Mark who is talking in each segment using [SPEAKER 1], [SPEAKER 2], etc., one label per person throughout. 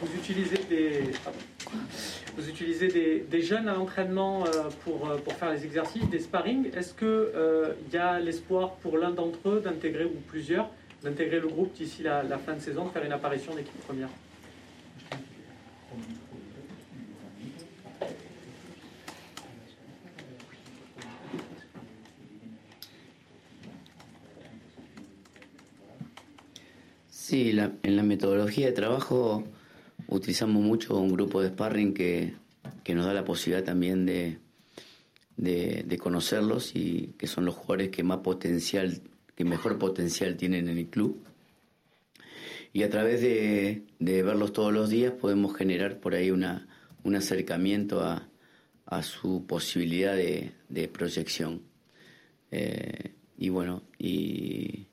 [SPEAKER 1] Vous utilisez des, vous utilisez des, des jeunes à l'entraînement euh, pour, euh, pour faire les exercices, des sparring. Est-ce qu'il euh, y a l'espoir pour l'un d'entre eux d'intégrer, ou plusieurs, d'intégrer le groupe d'ici la, la, fin de saison, de faire une apparition d'équipe première?
[SPEAKER 2] En la metodología de trabajo utilizamos mucho un grupo de sparring que, que nos da la posibilidad también de, de, conocerlos y que son los jugadores que más potencial, que mejor potencial tienen en el club. Y a través de, de verlos todos los días podemos generar por ahí una, un acercamiento a, a su posibilidad de, de proyección. Eh, y bueno, y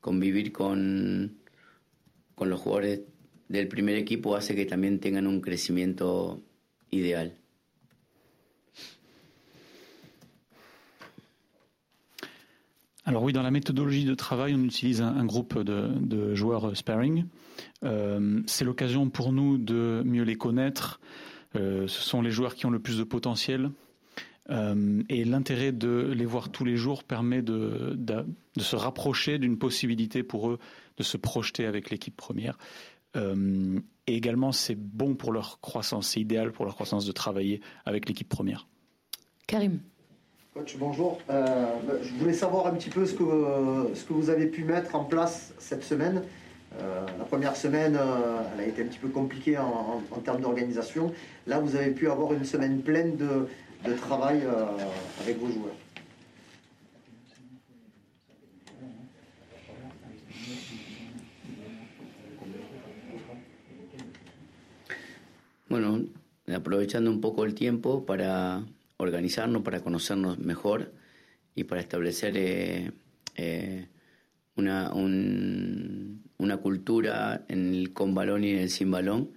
[SPEAKER 2] convivir con, con los jugadores del primer equipo hace que también tengan un crecimiento idéal.
[SPEAKER 3] Alors oui, dans la méthodologie de travail, on utilise un, groupe de, joueurs sparring. Euh, c'est l'occasion pour nous de mieux les connaître. Euh, ce sont les joueurs qui ont le plus de potentiel. Euh, et l'intérêt de les voir tous les jours permet de se rapprocher d'une possibilité pour eux de se projeter avec l'équipe première. Euh, et également, c'est bon pour leur croissance, c'est idéal pour leur croissance de travailler avec l'équipe première.
[SPEAKER 4] Karim.
[SPEAKER 5] Coach, bonjour. Euh, je voulais savoir un petit peu ce que, ce que vous avez pu mettre en place cette semaine. Euh, la première semaine, euh, elle a été un petit peu compliquée en, en, en termes d'organisation. Là, vous avez pu avoir une semaine pleine de, de travail euh, avec vos joueurs.
[SPEAKER 2] Aprovechando un poco el tiempo para organizarnos, para conocernos mejor y para establecer eh, eh, una, un, una cultura en el con balón y en el sin balón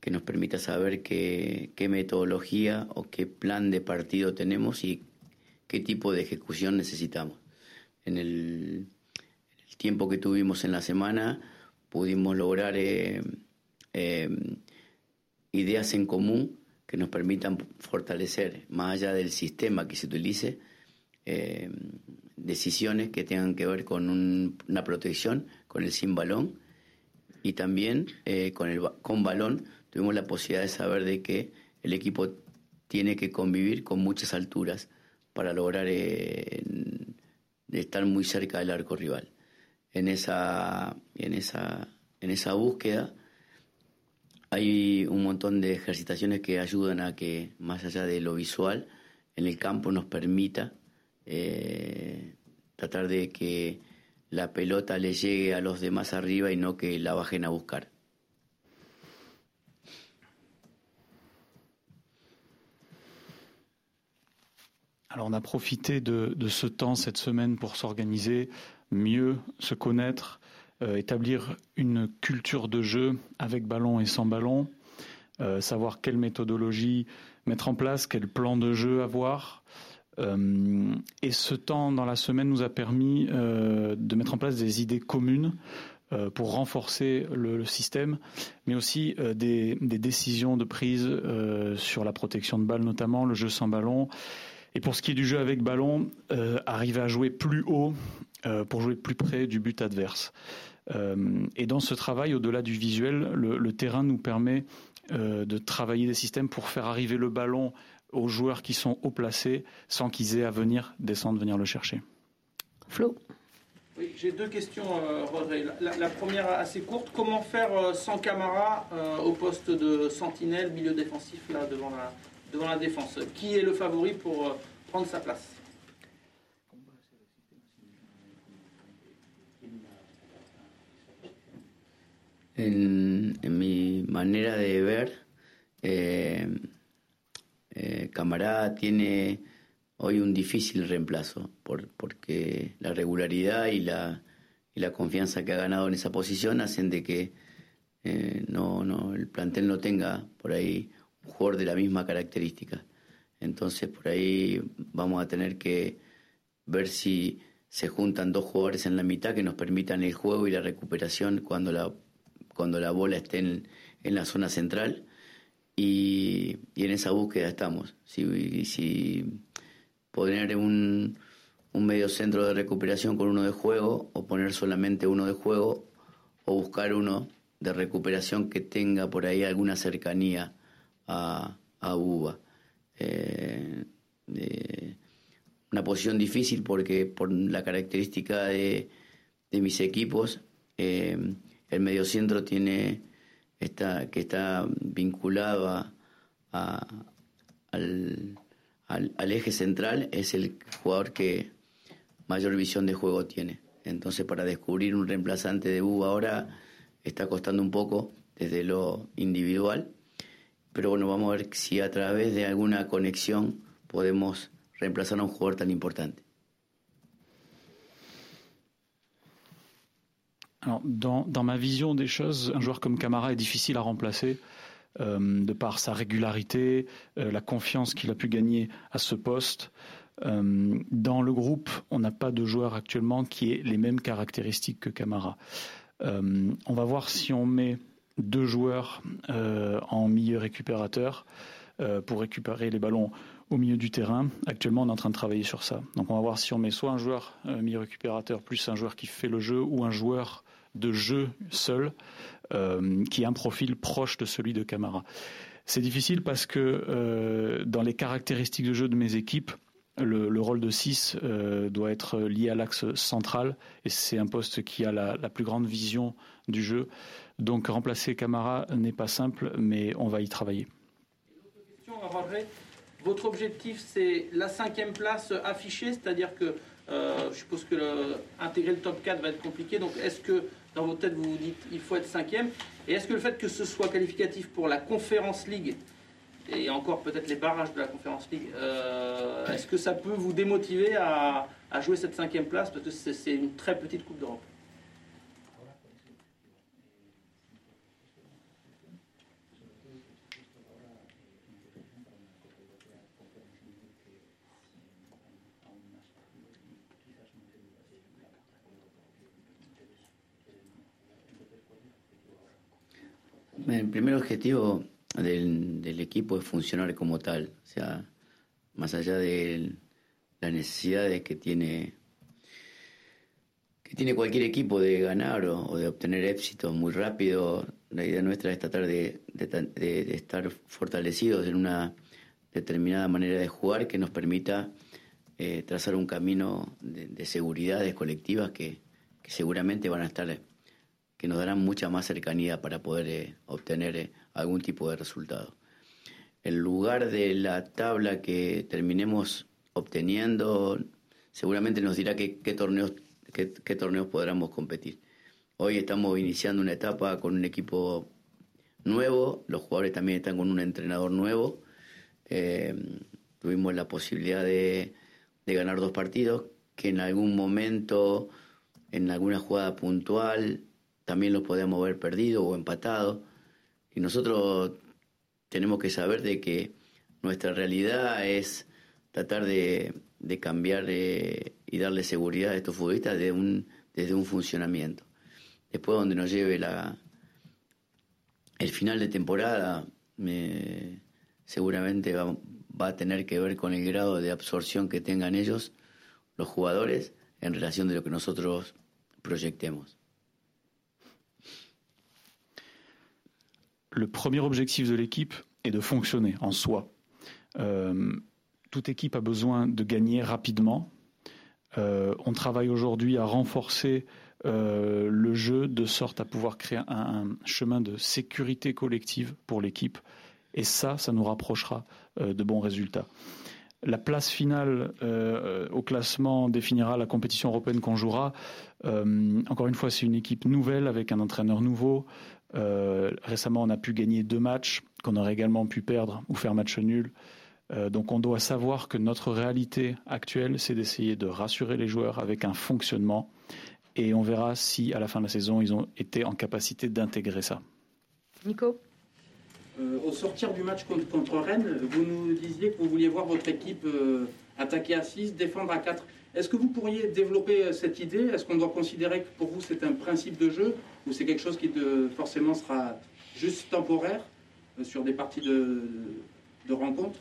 [SPEAKER 2] que nos permita saber qué, qué metodología o qué plan de partido tenemos y qué tipo de ejecución necesitamos. En el, tiempo que tuvimos en la semana pudimos lograr eh, ideas en común que nos permitan fortalecer, más allá del sistema que se utilice, eh, decisiones que tengan que ver con un, una protección, con el sin balón y también eh, con el con balón tuvimos la posibilidad de saber de que el equipo tiene que convivir con muchas alturas para lograr eh, estar muy cerca del arco rival. En esa, en esa, en esa búsqueda hay un montón de ejercitaciones que ayudan a que, más allá de lo visual, en el campo nos permita eh, tratar de que la pelota le llegue a los demás arriba y no que la bajen a buscar.
[SPEAKER 3] Alors on a profité de, de ce temps cette semaine pour s'organiser, mieux se connaître, établir une culture de jeu avec ballon et sans ballon, euh, savoir quelle méthodologie mettre en place, quel plan de jeu avoir. Euh, et ce temps dans la semaine nous a permis euh, de mettre en place des idées communes euh, pour renforcer le, système, mais aussi euh, des, décisions de prise sur la protection de balles notamment, le jeu sans ballon. Et pour ce qui est du jeu avec ballon, arriver à jouer plus haut pour jouer plus près du but adverse. Euh, et dans ce travail, au-delà du visuel, le, le, terrain nous permet euh, de travailler des systèmes pour faire arriver le ballon aux joueurs qui sont haut placés sans qu'ils aient à venir descendre, venir le chercher.
[SPEAKER 4] Flo?
[SPEAKER 1] Oui, J'ai deux questions, euh, Rodré. La, la, première assez courte. Comment faire euh, sans Camara euh, au poste de sentinelle, milieu défensif, là, devant la, devant la défense. Qui est le favori pour euh, prendre sa place
[SPEAKER 2] en, mi manera de ver, eh, eh, tiene hoy un difícil reemplazo, por, porque la regularidad y la, y la confianza que ha ganado en esa posición hacen de que eh, no, no, el plantel no tenga por ahí jugador de la misma característica. Entonces por ahí vamos a tener que ver si se juntan dos jugadores en la mitad que nos permitan el juego y la recuperación cuando la cuando la bola esté en, la zona central y, en esa búsqueda estamos. Si, si poner un, un medio centro de recuperación con uno de juego o poner solamente uno de juego o buscar uno de recuperación que tenga por ahí alguna cercanía a, a UBA. Eh, una posición difícil porque por la característica de, de mis equipos, eh, el mediocentro tiene esta, que está vinculado a, al, al, eje central, es el jugador que mayor visión de juego tiene. Entonces para descubrir un reemplazante de UBA ahora está costando un poco desde lo individual, pero bueno, vamos a ver si a través de alguna conexión podemos reemplazar a un jugador tan importante.
[SPEAKER 3] Dans, ma vision des choses, un joueur comme Camara est difficile à remplacer euh, de par sa régularité, euh, la confiance qu'il a pu gagner à ce poste. Euh, dans le groupe, on n'a pas de joueur actuellement qui ait les mêmes caractéristiques que Camara. On va voir si on met deux joueurs euh, en milieu récupérateur pour récupérer les ballons au milieu du terrain. Actuellement, on est en train de travailler sur ça. Donc, on va voir si on met soit un joueur milieu récupérateur plus un joueur qui fait le jeu ou un joueur de jeu seul qui a un profil proche de celui de Camara. C'est difficile parce que dans les caractéristiques de jeu de mes équipes, le, rôle de 6 euh, doit être lié à l'axe central et c'est un poste qui a la, plus grande vision du jeu. Donc remplacer Camara n'est pas simple, mais on va y travailler.
[SPEAKER 1] votre objectif c'est la cinquième place affichée, c'est-à-dire que euh, je suppose que le, intégrer le top 4 va être compliqué. Donc est-ce que dans votre tête vous vous dites il faut être cinquième? Et est-ce que le fait que ce soit qualificatif pour la Conférence League et encore peut-être les barrages de la Conférence League, euh, est-ce que ça peut vous démotiver à jouer cette cinquième place? Parce que c'est une très petite Coupe d'Europe.
[SPEAKER 2] El primer objetivo del, equipo es funcionar como tal, o sea, más allá de las necesidades que tiene que tiene cualquier equipo de ganar o, de obtener éxito muy rápido, la idea nuestra es tratar de, estar fortalecidos en una determinada manera de jugar que nos permita eh, trazar un camino de, seguridades colectivas que, seguramente van a estar, que nos darán mucha más cercanía para poder eh, obtener eh, algún tipo de resultado. El lugar de la tabla que terminemos obteniendo seguramente nos dirá qué, torneos, qué, torneos podremos competir. Hoy estamos iniciando una etapa con un equipo nuevo, los jugadores también están con un entrenador nuevo. Eh, tuvimos la posibilidad de, de ganar dos partidos que en algún momento, en alguna jugada puntual, también los podíamos haber perdido o empatado. Y nosotros tenemos que saber de que nuestra realidad es tratar de, cambiar eh, y darle seguridad a estos futbolistas de un, desde un funcionamiento. Después donde nos lleve la, el final de temporada, seguramente va, va, a tener que ver con el grado de absorción que tengan ellos, los jugadores, en relación de lo que nosotros proyectemos.
[SPEAKER 3] Le premier objectif de l'équipe est de fonctionner en soi. Euh, toute équipe a besoin de gagner rapidement. Euh, on travaille aujourd'hui à renforcer euh, le jeu de sorte à pouvoir créer un, chemin de sécurité collective pour l'équipe. Et ça, ça nous rapprochera de bons résultats. La place finale au classement définira la compétition européenne qu'on jouera. encore une fois, c'est une équipe nouvelle avec un entraîneur nouveau, euh, récemment, on a pu gagner deux matchs qu'on aurait également pu perdre ou faire match nul. Euh, donc on doit savoir que notre réalité actuelle, c'est d'essayer de rassurer les joueurs avec un fonctionnement. Et on verra si à la fin de la saison, ils ont été en capacité d'intégrer ça.
[SPEAKER 4] Nico?
[SPEAKER 1] Euh, Au sortir du match contre, Rennes, vous nous disiez que vous vouliez voir votre équipe attaquer à 6, défendre à 4.
[SPEAKER 6] Est-ce que vous pourriez développer cette idée? Est-ce qu'on doit considérer que pour vous c'est un principe de jeu ou c'est quelque chose qui forcément sera juste temporaire sur des parties de, rencontres?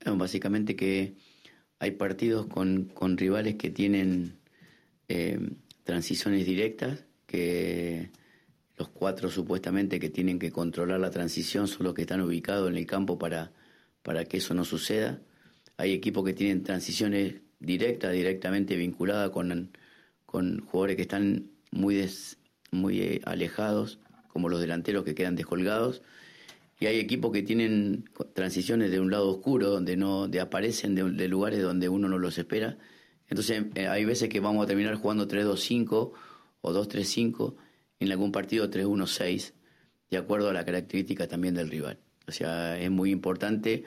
[SPEAKER 2] Que hay partidos con, con rivales que tienen eh, transiciones directas, que los cuatro supuestamente que tienen que controlar la transición son los que están ubicados en el campo para, para que eso no suceda. Hay equipos que tienen transiciones directas, directamente vinculadas con, con jugadores que están muy, muy eh, alejados, como los delanteros que quedan descolgados y hay equipos que tienen transiciones de un lado oscuro, donde no de aparecen de, lugares donde uno no los espera. Entonces eh, hay veces que vamos a terminar jugando 3-2-5 o 2-3-5, en algún partido 3-1-6, de acuerdo a la característica también del rival. O sea, es muy importante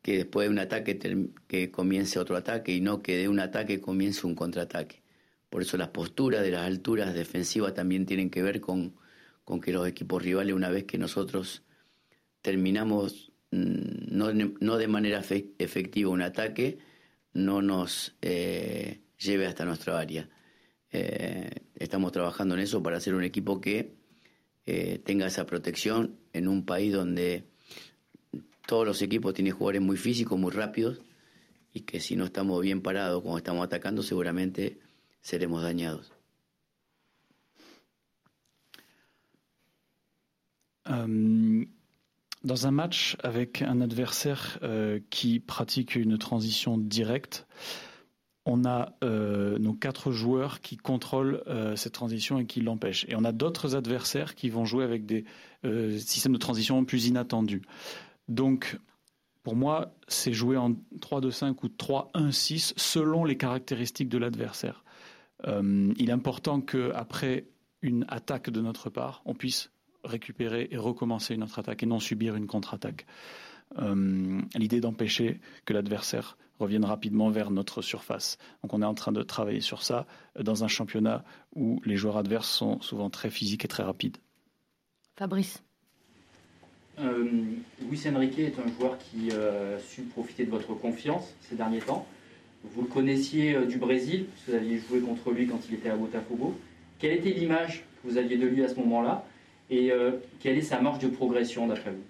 [SPEAKER 2] que después de un ataque que comience otro ataque y no que de un ataque comience un contraataque. Por eso las posturas de las alturas defensivas también tienen que ver con, con que los equipos rivales, una vez que nosotros terminamos mm, no, no de manera efectiva un ataque, no nos eh, lleve hasta nuestra área. Eh, estamos trabajando en eso para ser un equipo que eh, tenga esa protección en un país donde todos los equipos tienen jugadores muy físicos, muy rápidos, y que si no estamos bien parados cuando estamos atacando, seguramente seremos dañados.
[SPEAKER 3] Dans un match avec un adversaire euh, qui pratique une transition directe, on a euh, nos quatre joueurs qui contrôlent euh, cette transition et qui l'empêchent. Et on a d'autres adversaires qui vont jouer avec des systèmes de transition plus inattendus. Donc, pour moi, c'est jouer en 3-2-5 ou 3-1-6 selon les caractéristiques de l'adversaire. il est important qu'après une attaque de notre part, on puisse récupérer et recommencer une autre attaque et non subir une contre-attaque. Euh, l'idée d'empêcher que l'adversaire revienne rapidement vers notre surface. Donc on est en train de travailler sur ça dans un championnat où les joueurs adverses sont souvent très physiques et très rapides.
[SPEAKER 4] Fabrice.
[SPEAKER 7] Euh, Luis Enrique est un joueur qui euh, a su profiter de votre confiance ces derniers temps. Vous le connaissiez euh, du Brésil, vous aviez joué contre lui quand il était à Botafogo. Quelle était l'image que vous aviez de lui à ce moment-là? Et euh, quelle est sa marge de progression d'après vous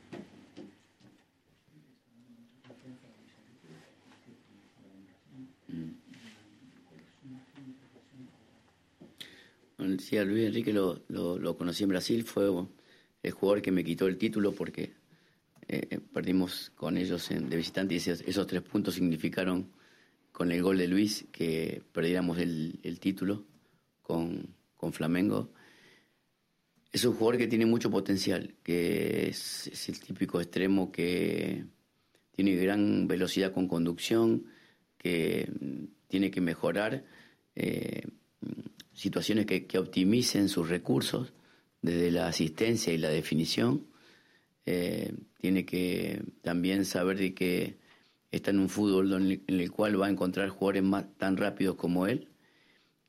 [SPEAKER 2] Sí, a Luis Enrique lo, lo, lo, conocí en Brasil, fue el jugador que me quitó el título porque eh, eh perdimos con ellos en, de visitante y esos, esos, tres puntos significaron con el gol de Luis que perdiéramos el, el título con, con Flamengo es un jugador que tiene mucho potencial, que es, el típico extremo que tiene gran velocidad con conducción, que mm, tiene que mejorar eh, situaciones que, optimicen sus recursos desde la asistencia y la definición. Eh, tiene que también saber de que está en un fútbol en el cual va a encontrar jugadores más, tan rápidos como él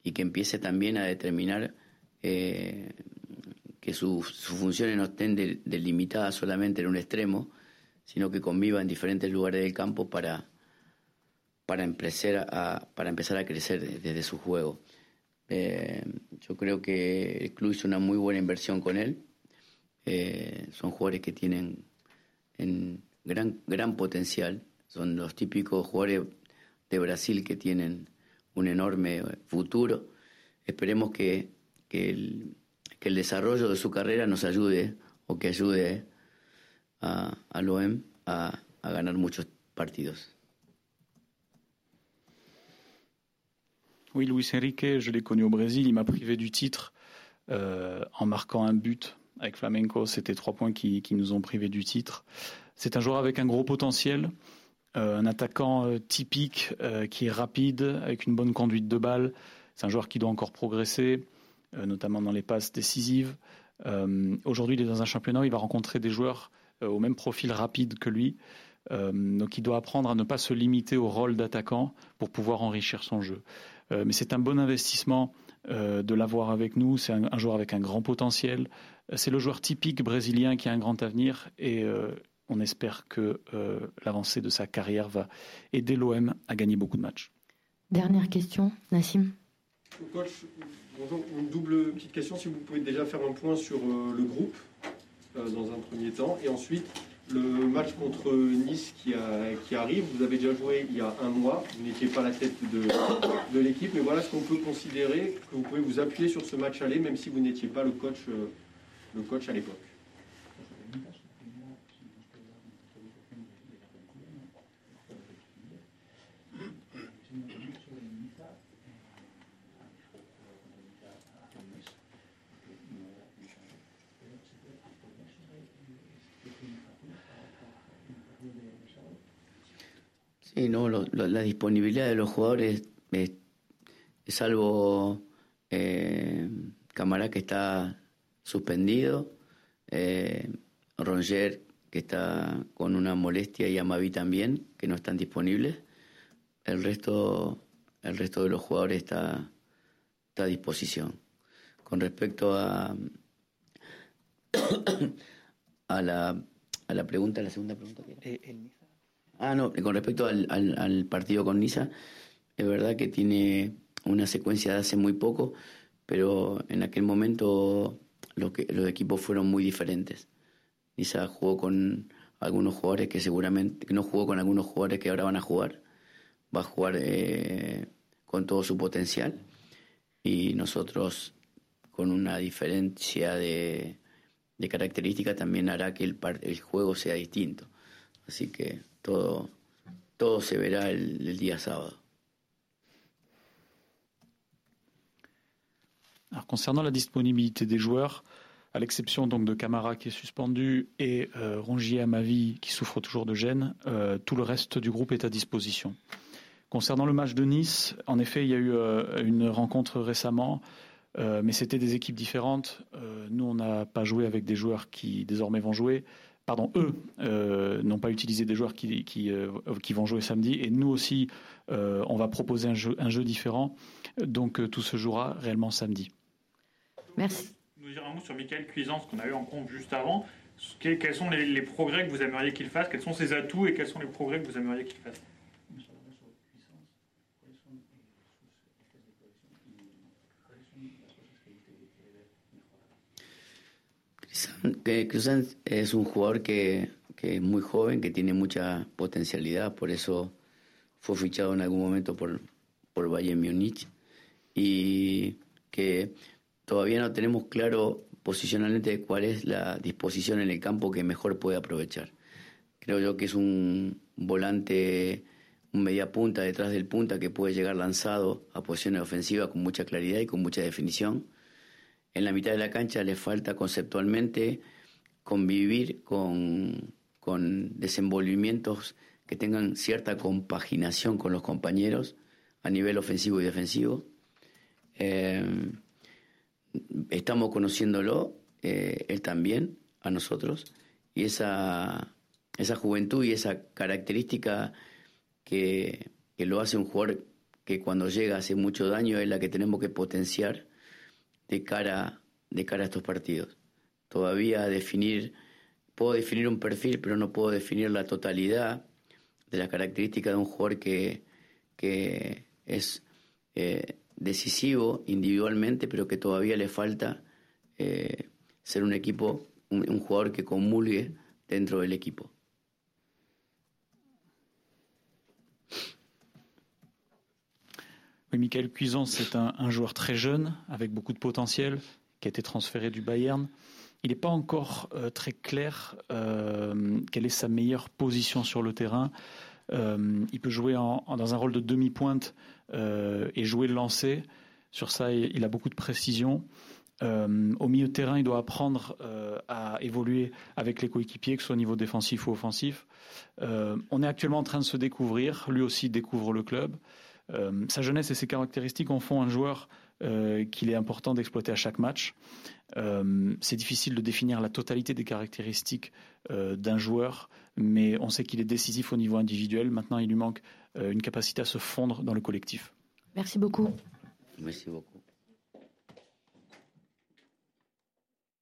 [SPEAKER 2] y que empiece también a determinar eh, que sus funciones no estén delimitadas solamente en un extremo, sino que conviva en diferentes lugares del campo para, para, empezar, a, para empezar a crecer desde su juego. Eh, yo creo que el club hizo una muy buena inversión con él. Eh, son jugadores que tienen en gran, gran potencial. Son los típicos jugadores de Brasil que tienen un enorme futuro. Esperemos que, que el, que el desarrollo de su carrera nos ayude o que ayude a, a l'OM a, a ganar muchos.
[SPEAKER 3] Oui, Luis Enrique, je l'ai connu au Brésil. Il m'a privé du titre euh, en marquant un but avec Flamenco. C'était trois points qui, nous ont privé du titre. C'est un joueur avec un gros potentiel, euh, un attaquant euh, typique qui est rapide, avec une bonne conduite de balle. C'est un joueur qui doit encore progresser. Euh, notamment dans les passes décisives. Euh, aujourd'hui, il est dans un championnat où il va rencontrer des joueurs euh, au même profil rapide que lui. donc il doit apprendre à ne pas se limiter au rôle d'attaquant pour pouvoir enrichir son jeu. mais c'est un bon investissement de l'avoir avec nous. C'est un, joueur avec un grand potentiel. C'est le joueur typique brésilien qui a un grand avenir et on espère que l'avancée de sa carrière va aider l'OM à gagner beaucoup de matchs.
[SPEAKER 4] Dernière question, Nassim.
[SPEAKER 8] Coach, bonjour. Une double petite question, si vous pouvez déjà faire un point sur le groupe dans un premier temps et ensuite le match contre Nice qui, qui, arrive, vous avez déjà joué il y a un mois, vous n'étiez pas la tête de, de l'équipe, mais voilà ce qu'on peut considérer, que vous pouvez vous appuyer sur ce match aller, même si vous n'étiez pas le coach, euh, le coach à l'époque.
[SPEAKER 2] Sí, no, la disponibilidad de los jugadores, es, salvo eh, Camará que está suspendido, eh, Ronger que está con una molestia y Amavi también, que no están disponibles. El resto, el resto de los jugadores está, está a disposición. Con respecto a, a, la, a la pregunta, la segunda pregunta que era. Ah, no, con respecto al, partido con Niza, es verdad que tiene una secuencia de hace muy poco, pero en aquel momento los, equipos fueron muy diferentes. Niza jugó con algunos jugadores que seguramente, no jugó con algunos jugadores que ahora van a jugar, va a jugar eh, con todo su potencial y nosotros con una diferencia de, de característica también hará que el, el juego sea distinto. Así que todo, se verá el, el día
[SPEAKER 3] concernant la disponibilité des joueurs, à l'exception donc de Camara qui est suspendu et euh, Rongier Amavi qui souffre toujours de gêne, euh, tout le reste du groupe est à disposition. Concernant le match de Nice, en effet, il y a eu euh, une rencontre récemment, euh, mais c'était des équipes différentes. Nous, on n'a pas joué avec des joueurs qui désormais vont jouer pardon, eux euh, n'ont pas utilisé des joueurs qui, qui, euh, qui, vont jouer samedi. Et nous aussi, euh, on va proposer un jeu, un jeu différent. Donc euh, tout se jouera réellement samedi.
[SPEAKER 4] Merci.
[SPEAKER 9] Nous dire un mot sur Michael Cuisance qu'on a eu en compte juste avant. Quels sont les, les progrès que vous aimeriez qu'il fasse? Quels sont ses atouts et quels sont les progrès que vous aimeriez qu'il fasse?
[SPEAKER 2] Cruzan es un jugador que, es muy joven, que tiene mucha potencialidad, por eso fue fichado en algún momento por, por Bayern Múnich y que todavía no tenemos claro posicionalmente cuál es la disposición en el campo que mejor puede aprovechar. Creo yo que es un volante, un media punta detrás del punta que puede llegar lanzado a posiciones ofensivas con mucha claridad y con mucha definición en la mitad de la cancha le falta conceptualmente convivir con, desenvolvimientos que tengan cierta compaginación con los compañeros a nivel ofensivo y defensivo. Eh, estamos conociéndolo, eh, él también, a nosotros, y esa, esa juventud y esa característica que, que lo hace un jugador que cuando llega hace mucho daño es la que tenemos que potenciar de cara, de cara a estos partidos. Todavía definir, puedo definir un perfil, pero no puedo definir la totalidad de las características de un jugador que, que es eh, decisivo individualmente, pero que todavía le falta eh, ser un equipo, un, jugador que comulgue dentro del equipo.
[SPEAKER 3] Oui, Michael Cuisance, c'est un, joueur très jeune, avec beaucoup de potentiel, qui a été transféré du Bayern. Il n'est pas encore euh, très clair euh, quelle est sa meilleure position sur le terrain. Euh, il peut jouer dans un rôle de demi-pointe et jouer le lancer. Sur ça, il, a beaucoup de précision. au milieu de terrain, il doit apprendre à évoluer avec les coéquipiers, que ce soit au niveau défensif ou offensif. on est actuellement en train de se découvrir. Lui aussi découvre le club. Euh, sa jeunesse et ses caractéristiques en font un joueur euh, qu'il est important d'exploiter à chaque match. Euh, c'est difficile de définir la totalité des caractéristiques d'un joueur, mais on sait qu'il est décisif au niveau individuel. Maintenant, il lui manque une capacité à se fondre dans le collectif.
[SPEAKER 4] Merci beaucoup.
[SPEAKER 2] Merci beaucoup.